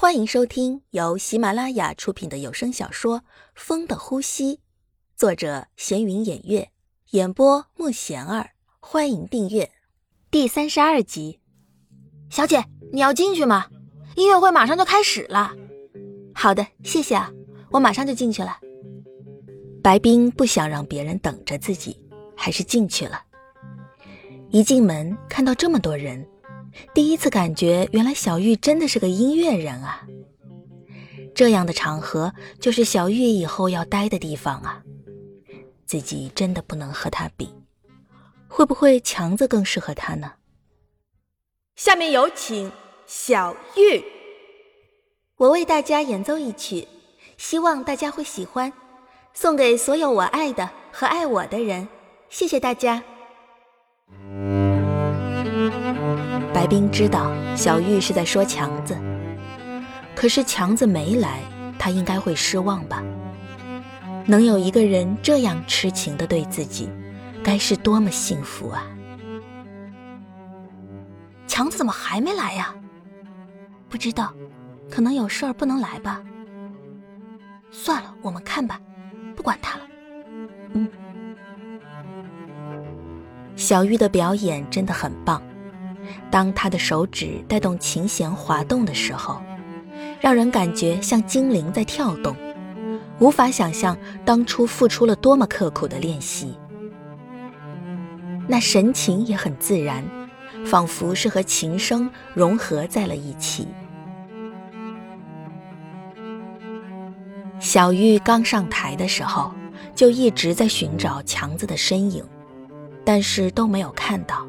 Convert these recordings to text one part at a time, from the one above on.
欢迎收听由喜马拉雅出品的有声小说《风的呼吸》，作者闲云掩月，演播莫贤儿。欢迎订阅第三十二集。小姐，你要进去吗？音乐会马上就开始了。好的，谢谢啊，我马上就进去了。白冰不想让别人等着自己，还是进去了。一进门，看到这么多人。第一次感觉，原来小玉真的是个音乐人啊！这样的场合就是小玉以后要待的地方啊！自己真的不能和他比，会不会强子更适合他呢？下面有请小玉，我为大家演奏一曲，希望大家会喜欢，送给所有我爱的和爱我的人，谢谢大家。冰知道小玉是在说强子，可是强子没来，他应该会失望吧？能有一个人这样痴情的对自己，该是多么幸福啊！强子怎么还没来呀？不知道，可能有事儿不能来吧。算了，我们看吧，不管他了。嗯，小玉的表演真的很棒。当他的手指带动琴弦滑动的时候，让人感觉像精灵在跳动，无法想象当初付出了多么刻苦的练习。那神情也很自然，仿佛是和琴声融合在了一起。小玉刚上台的时候，就一直在寻找强子的身影，但是都没有看到。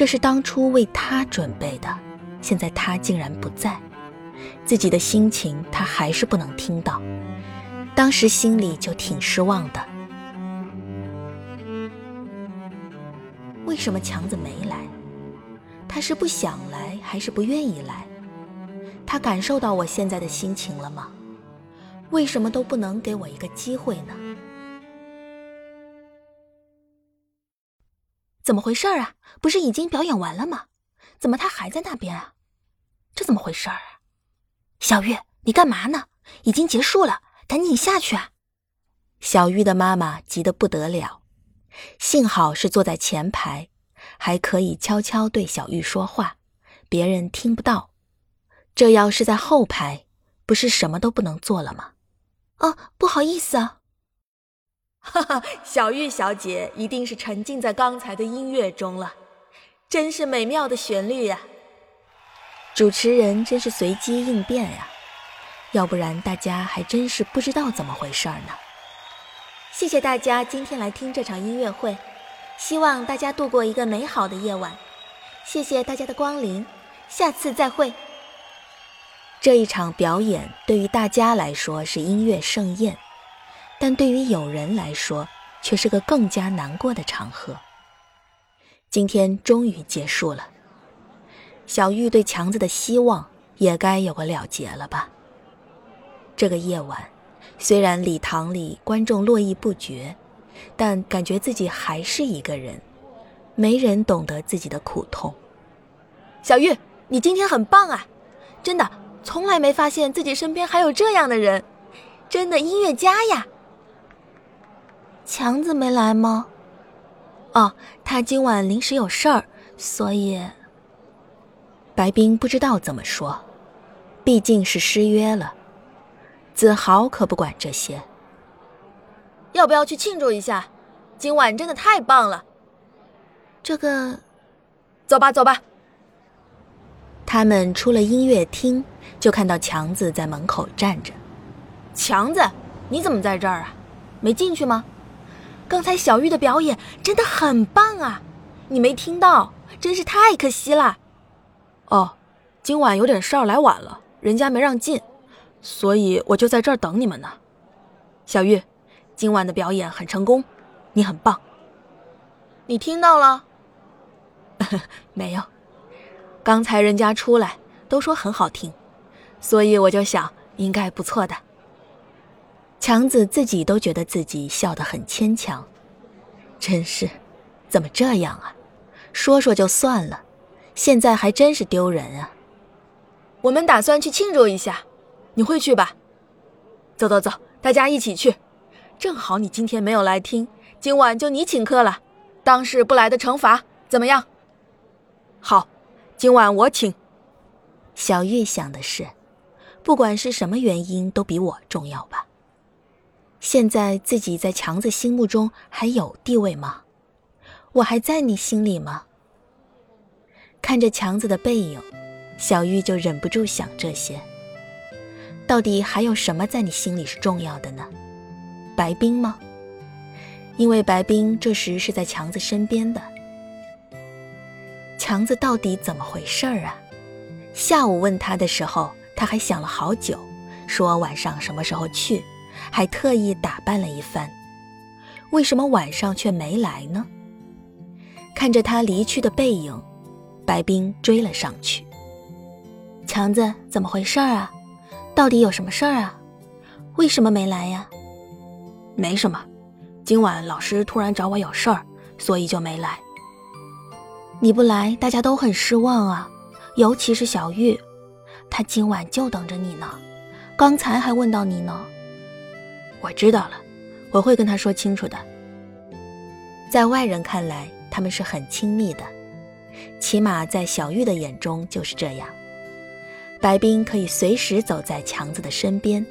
这是当初为他准备的，现在他竟然不在，自己的心情他还是不能听到，当时心里就挺失望的。为什么强子没来？他是不想来，还是不愿意来？他感受到我现在的心情了吗？为什么都不能给我一个机会呢？怎么回事啊？不是已经表演完了吗？怎么他还在那边啊？这怎么回事啊？小玉，你干嘛呢？已经结束了，赶紧下去啊！小玉的妈妈急得不得了，幸好是坐在前排，还可以悄悄对小玉说话，别人听不到。这要是在后排，不是什么都不能做了吗？哦，不好意思啊。哈哈，小玉小姐一定是沉浸在刚才的音乐中了，真是美妙的旋律呀！主持人真是随机应变呀，要不然大家还真是不知道怎么回事儿呢。谢谢大家今天来听这场音乐会，希望大家度过一个美好的夜晚。谢谢大家的光临，下次再会。这一场表演对于大家来说是音乐盛宴。但对于友人来说，却是个更加难过的场合。今天终于结束了，小玉对强子的希望也该有个了结了吧。这个夜晚，虽然礼堂里观众络绎不绝，但感觉自己还是一个人，没人懂得自己的苦痛。小玉，你今天很棒啊！真的，从来没发现自己身边还有这样的人，真的音乐家呀！强子没来吗？哦，他今晚临时有事儿，所以。白冰不知道怎么说，毕竟是失约了。子豪可不管这些。要不要去庆祝一下？今晚真的太棒了。这个，走吧，走吧。他们出了音乐厅，就看到强子在门口站着。强子，你怎么在这儿啊？没进去吗？刚才小玉的表演真的很棒啊，你没听到，真是太可惜了。哦，今晚有点事儿来晚了，人家没让进，所以我就在这儿等你们呢。小玉，今晚的表演很成功，你很棒。你听到了？没有，刚才人家出来都说很好听，所以我就想应该不错的。强子自己都觉得自己笑得很牵强，真是，怎么这样啊？说说就算了，现在还真是丢人啊！我们打算去庆祝一下，你会去吧？走走走，大家一起去。正好你今天没有来听，今晚就你请客了，当是不来的惩罚，怎么样？好，今晚我请。小玉想的是，不管是什么原因，都比我重要吧。现在自己在强子心目中还有地位吗？我还在你心里吗？看着强子的背影，小玉就忍不住想这些。到底还有什么在你心里是重要的呢？白冰吗？因为白冰这时是在强子身边的。强子到底怎么回事儿啊？下午问他的时候，他还想了好久，说晚上什么时候去，还特意打扮了一番。为什么晚上却没来呢？看着他离去的背影，白冰追了上去。强子，怎么回事啊？到底有什么事儿啊？为什么没来呀？没什么，今晚老师突然找我有事儿，所以就没来。你不来，大家都很失望啊，尤其是小玉，她今晚就等着你呢，刚才还问到你呢。我知道了，我会跟他说清楚的。在外人看来，他们是很亲密的，起码在小玉的眼中就是这样。白冰可以随时走在强子的身边，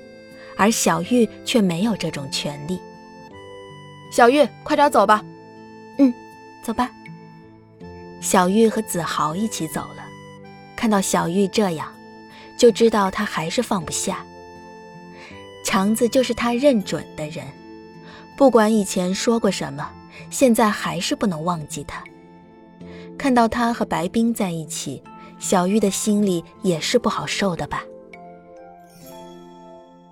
而小玉却没有这种权利。小玉，快点走吧。嗯，走吧。小玉和子豪一起走了，看到小玉这样，就知道他还是放不下。强子就是他认准的人，不管以前说过什么，现在还是不能忘记他。看到他和白冰在一起，小玉的心里也是不好受的吧。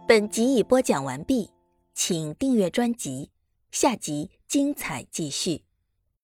本集已播讲完毕，请订阅专辑，下集精彩继续。